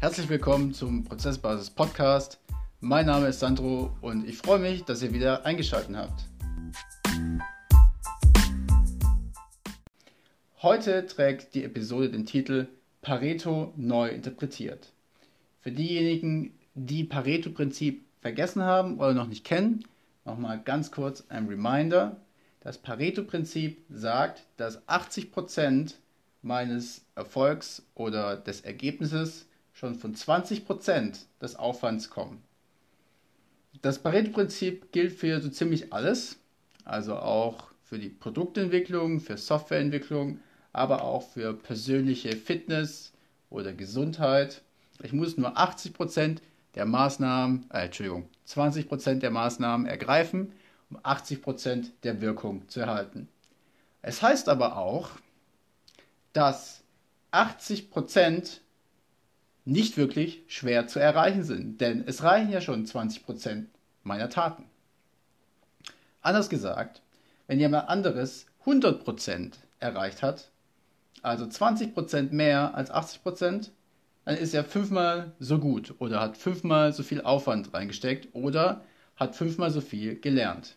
Herzlich willkommen zum Prozessbasis Podcast. Mein Name ist Sandro und ich freue mich, dass ihr wieder eingeschaltet habt. Heute trägt die Episode den Titel Pareto neu interpretiert. Für diejenigen, die Pareto-Prinzip vergessen haben oder noch nicht kennen, nochmal ganz kurz ein Reminder. Das Pareto-Prinzip sagt, dass 80% meines Erfolgs oder des Ergebnisses schon von 20% des Aufwands kommen. Das Pareto-Prinzip gilt für so ziemlich alles, also auch für die Produktentwicklung, für Softwareentwicklung, aber auch für persönliche Fitness oder Gesundheit. Ich muss nur 80% der Maßnahmen, äh, Entschuldigung, 20% der Maßnahmen ergreifen, um 80% der Wirkung zu erhalten. Es heißt aber auch, dass 80% nicht wirklich schwer zu erreichen sind, denn es reichen ja schon 20% meiner Taten. Anders gesagt, wenn jemand anderes 100% erreicht hat, also 20% mehr als 80%, dann ist er fünfmal so gut oder hat fünfmal so viel Aufwand reingesteckt oder hat fünfmal so viel gelernt.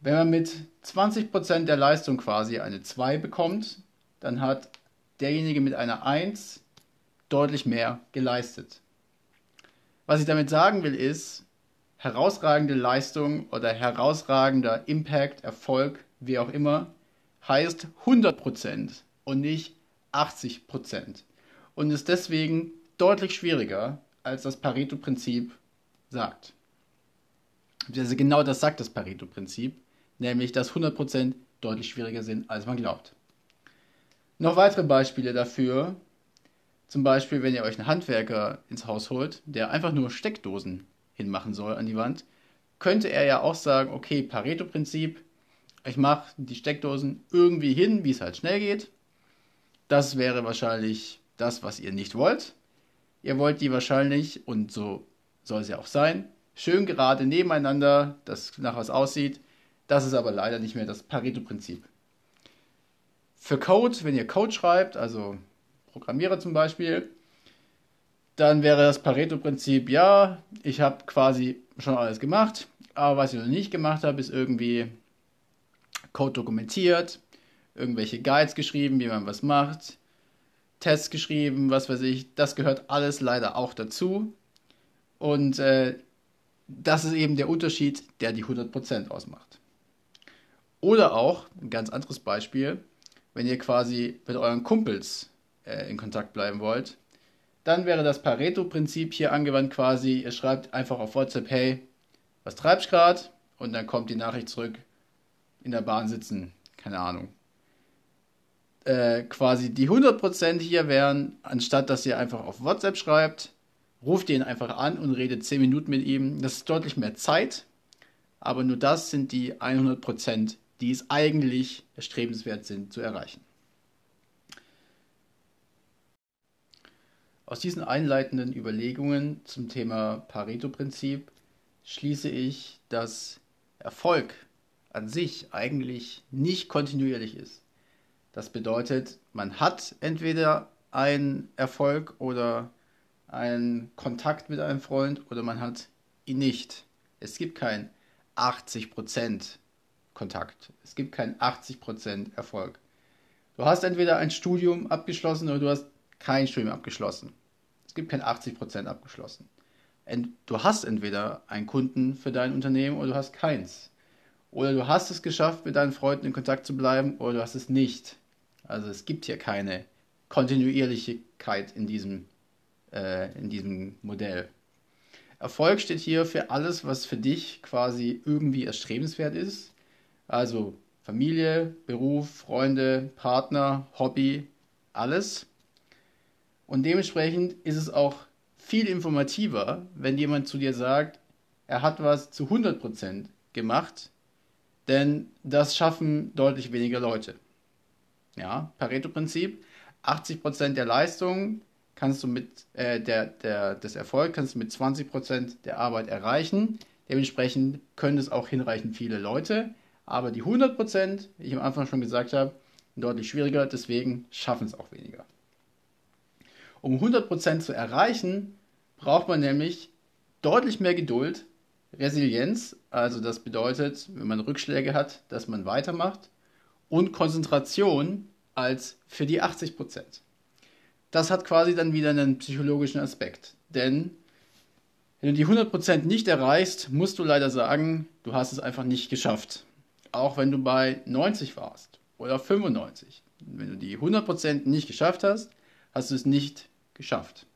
Wenn man mit 20% der Leistung quasi eine 2 bekommt, dann hat derjenige mit einer 1 deutlich mehr geleistet. Was ich damit sagen will ist, herausragende Leistung oder herausragender Impact, Erfolg, wie auch immer, heißt 100% und nicht 80% und ist deswegen deutlich schwieriger, als das Pareto-Prinzip sagt. Also genau das sagt das Pareto-Prinzip, nämlich dass 100% deutlich schwieriger sind, als man glaubt. Noch weitere Beispiele dafür, zum Beispiel, wenn ihr euch einen Handwerker ins Haus holt, der einfach nur Steckdosen hinmachen soll an die Wand, könnte er ja auch sagen, okay, Pareto-Prinzip, ich mache die Steckdosen irgendwie hin, wie es halt schnell geht. Das wäre wahrscheinlich das, was ihr nicht wollt. Ihr wollt die wahrscheinlich, und so soll es ja auch sein, schön gerade nebeneinander, dass nach was aussieht. Das ist aber leider nicht mehr das Pareto-Prinzip. Für Code, wenn ihr Code schreibt, also Programmierer zum Beispiel, dann wäre das Pareto-Prinzip, ja, ich habe quasi schon alles gemacht, aber was ich noch nicht gemacht habe, ist irgendwie Code dokumentiert, irgendwelche Guides geschrieben, wie man was macht, Tests geschrieben, was weiß ich. Das gehört alles leider auch dazu. Und äh, das ist eben der Unterschied, der die 100% ausmacht. Oder auch, ein ganz anderes Beispiel, wenn ihr quasi mit euren Kumpels in Kontakt bleiben wollt, dann wäre das Pareto-Prinzip hier angewandt quasi, ihr schreibt einfach auf WhatsApp, hey, was treibst du gerade? Und dann kommt die Nachricht zurück, in der Bahn sitzen, keine Ahnung. Äh, quasi die 100% hier wären, anstatt dass ihr einfach auf WhatsApp schreibt, ruft ihn einfach an und redet 10 Minuten mit ihm. Das ist deutlich mehr Zeit, aber nur das sind die 100%, die es eigentlich erstrebenswert sind zu erreichen. Aus diesen einleitenden Überlegungen zum Thema Pareto-Prinzip schließe ich, dass Erfolg an sich eigentlich nicht kontinuierlich ist. Das bedeutet, man hat entweder einen Erfolg oder einen Kontakt mit einem Freund oder man hat ihn nicht. Es gibt keinen 80% Kontakt. Es gibt keinen 80% Erfolg. Du hast entweder ein Studium abgeschlossen oder du hast kein Studium abgeschlossen. Es gibt kein 80% abgeschlossen. Du hast entweder einen Kunden für dein Unternehmen oder du hast keins. Oder du hast es geschafft, mit deinen Freunden in Kontakt zu bleiben, oder du hast es nicht. Also es gibt hier keine Kontinuierlichkeit in diesem, äh, in diesem Modell. Erfolg steht hier für alles, was für dich quasi irgendwie erstrebenswert ist. Also Familie, Beruf, Freunde, Partner, Hobby, alles. Und dementsprechend ist es auch viel informativer, wenn jemand zu dir sagt, er hat was zu 100% gemacht denn das schaffen deutlich weniger Leute. Ja, Pareto-Prinzip, 80% der Leistung kannst du mit äh, der, der, des Erfolgs kannst du mit 20% der Arbeit erreichen. Dementsprechend können es auch hinreichend viele Leute, aber die 100%, wie ich am Anfang schon gesagt habe, deutlich schwieriger, deswegen schaffen es auch weniger. Um 100% zu erreichen, braucht man nämlich deutlich mehr Geduld, Resilienz, also das bedeutet, wenn man Rückschläge hat, dass man weitermacht, und Konzentration als für die 80%. Das hat quasi dann wieder einen psychologischen Aspekt, denn wenn du die 100% nicht erreichst, musst du leider sagen, du hast es einfach nicht geschafft. Auch wenn du bei 90 warst oder 95. Wenn du die 100% nicht geschafft hast, hast du es nicht geschafft.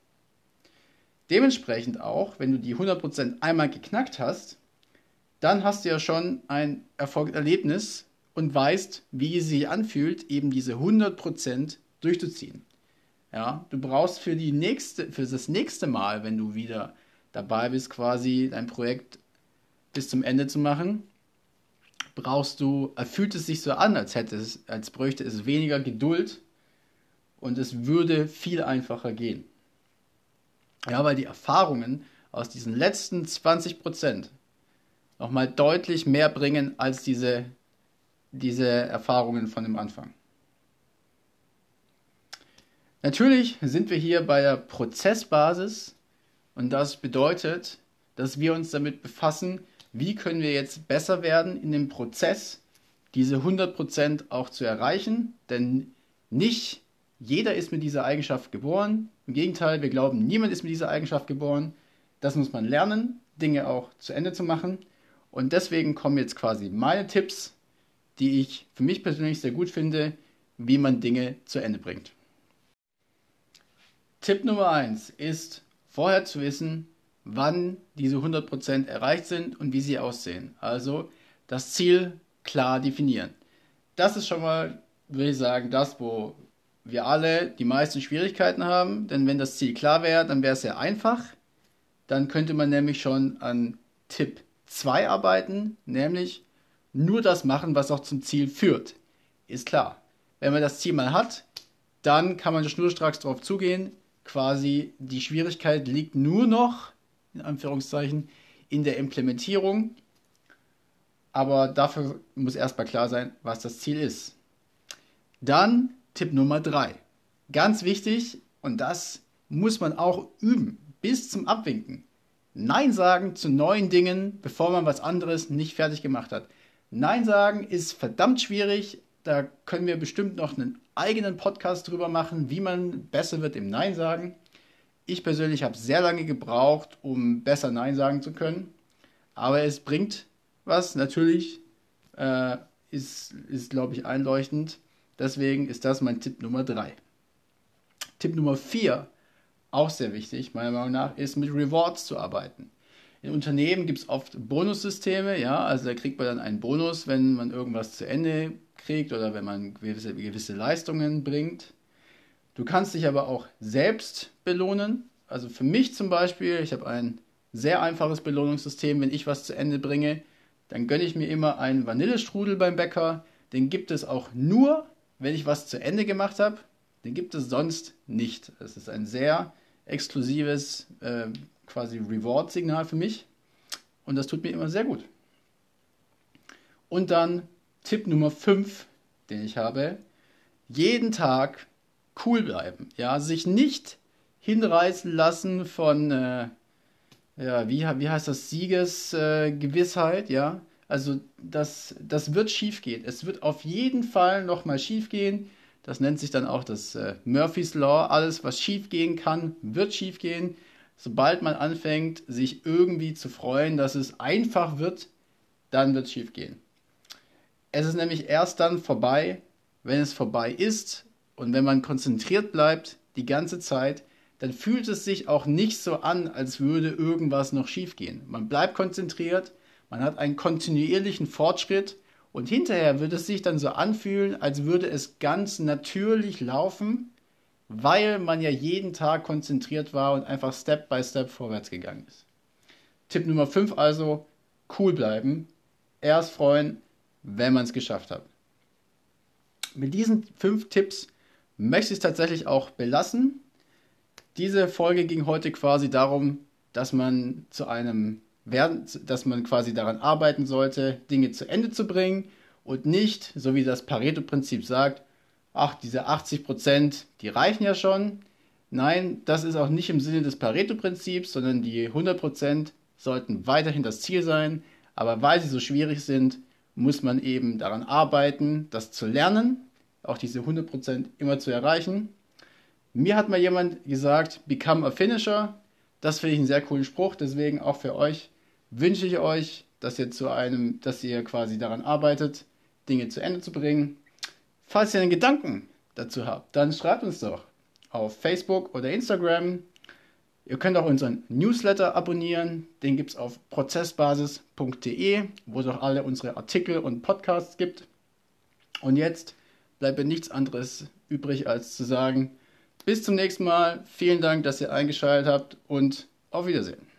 Dementsprechend auch, wenn du die 100% einmal geknackt hast, dann hast du ja schon ein Erfolgserlebnis und weißt, wie es sich anfühlt, eben diese 100% durchzuziehen. Ja, du brauchst für, die nächste, für das nächste Mal, wenn du wieder dabei bist, quasi dein Projekt bis zum Ende zu machen, brauchst du, fühlt es sich so an, als hätte es, als bräuchte es weniger Geduld und es würde viel einfacher gehen. Ja, weil die Erfahrungen aus diesen letzten 20 Prozent nochmal deutlich mehr bringen als diese, diese Erfahrungen von dem Anfang. Natürlich sind wir hier bei der Prozessbasis und das bedeutet, dass wir uns damit befassen, wie können wir jetzt besser werden in dem Prozess, diese 100% auch zu erreichen. Denn nicht jeder ist mit dieser Eigenschaft geboren. Im Gegenteil, wir glauben, niemand ist mit dieser Eigenschaft geboren. Das muss man lernen, Dinge auch zu Ende zu machen. Und deswegen kommen jetzt quasi meine Tipps, die ich für mich persönlich sehr gut finde, wie man Dinge zu Ende bringt. Tipp Nummer 1 ist vorher zu wissen, wann diese 100% erreicht sind und wie sie aussehen. Also das Ziel klar definieren. Das ist schon mal, würde ich sagen, das, wo wir alle die meisten Schwierigkeiten haben. Denn wenn das Ziel klar wäre, dann wäre es sehr einfach. Dann könnte man nämlich schon an Tipp 2 arbeiten, nämlich nur das machen, was auch zum Ziel führt. Ist klar. Wenn man das Ziel mal hat, dann kann man schnurstracks darauf zugehen. Quasi die Schwierigkeit liegt nur noch in Anführungszeichen, in der Implementierung. Aber dafür muss erstmal klar sein, was das Ziel ist. Dann Tipp Nummer drei. Ganz wichtig, und das muss man auch üben, bis zum Abwinken. Nein sagen zu neuen Dingen, bevor man was anderes nicht fertig gemacht hat. Nein sagen ist verdammt schwierig. Da können wir bestimmt noch einen eigenen Podcast drüber machen, wie man besser wird im Nein sagen. Ich persönlich habe sehr lange gebraucht, um besser Nein sagen zu können. Aber es bringt was, natürlich. Äh, ist, ist glaube ich, einleuchtend. Deswegen ist das mein Tipp Nummer 3. Tipp Nummer 4, auch sehr wichtig, meiner Meinung nach, ist mit Rewards zu arbeiten. In Unternehmen gibt es oft Bonussysteme, ja, also da kriegt man dann einen Bonus, wenn man irgendwas zu Ende kriegt oder wenn man gewisse, gewisse Leistungen bringt. Du kannst dich aber auch selbst belohnen. Also für mich zum Beispiel, ich habe ein sehr einfaches Belohnungssystem. Wenn ich was zu Ende bringe, dann gönne ich mir immer einen Vanillestrudel beim Bäcker. Den gibt es auch nur, wenn ich was zu Ende gemacht habe. Den gibt es sonst nicht. Es ist ein sehr exklusives äh, quasi Reward-Signal für mich. Und das tut mir immer sehr gut. Und dann Tipp Nummer 5, den ich habe. Jeden Tag cool bleiben. Ja, sich nicht hinreißen lassen von, äh, ja, wie, wie heißt das, Siegesgewissheit, äh, ja. Also das, das wird schief gehen. Es wird auf jeden Fall nochmal schief gehen. Das nennt sich dann auch das äh, Murphy's Law. Alles, was schief gehen kann, wird schief gehen. Sobald man anfängt, sich irgendwie zu freuen, dass es einfach wird, dann wird es schief gehen. Es ist nämlich erst dann vorbei, wenn es vorbei ist und wenn man konzentriert bleibt die ganze Zeit, dann fühlt es sich auch nicht so an, als würde irgendwas noch schiefgehen. Man bleibt konzentriert, man hat einen kontinuierlichen Fortschritt und hinterher wird es sich dann so anfühlen, als würde es ganz natürlich laufen, weil man ja jeden Tag konzentriert war und einfach Step by Step vorwärts gegangen ist. Tipp Nummer 5 also, cool bleiben, erst freuen, wenn man es geschafft hat. Mit diesen fünf Tipps möchte ich es tatsächlich auch belassen. Diese Folge ging heute quasi darum, dass man zu einem werden, dass man quasi daran arbeiten sollte, Dinge zu Ende zu bringen und nicht, so wie das Pareto-Prinzip sagt, ach, diese 80 Prozent, die reichen ja schon. Nein, das ist auch nicht im Sinne des Pareto-Prinzips, sondern die 100% sollten weiterhin das Ziel sein. Aber weil sie so schwierig sind, muss man eben daran arbeiten, das zu lernen, auch diese 100% immer zu erreichen. Mir hat mal jemand gesagt, become a finisher. Das finde ich einen sehr coolen Spruch, deswegen auch für euch wünsche ich euch, dass ihr zu einem, dass ihr quasi daran arbeitet, Dinge zu Ende zu bringen. Falls ihr einen Gedanken dazu habt, dann schreibt uns doch auf Facebook oder Instagram. Ihr könnt auch unseren Newsletter abonnieren. Den gibt es auf prozessbasis.de, wo es auch alle unsere Artikel und Podcasts gibt. Und jetzt bleibt mir nichts anderes übrig, als zu sagen, bis zum nächsten Mal. Vielen Dank, dass ihr eingeschaltet habt und auf Wiedersehen.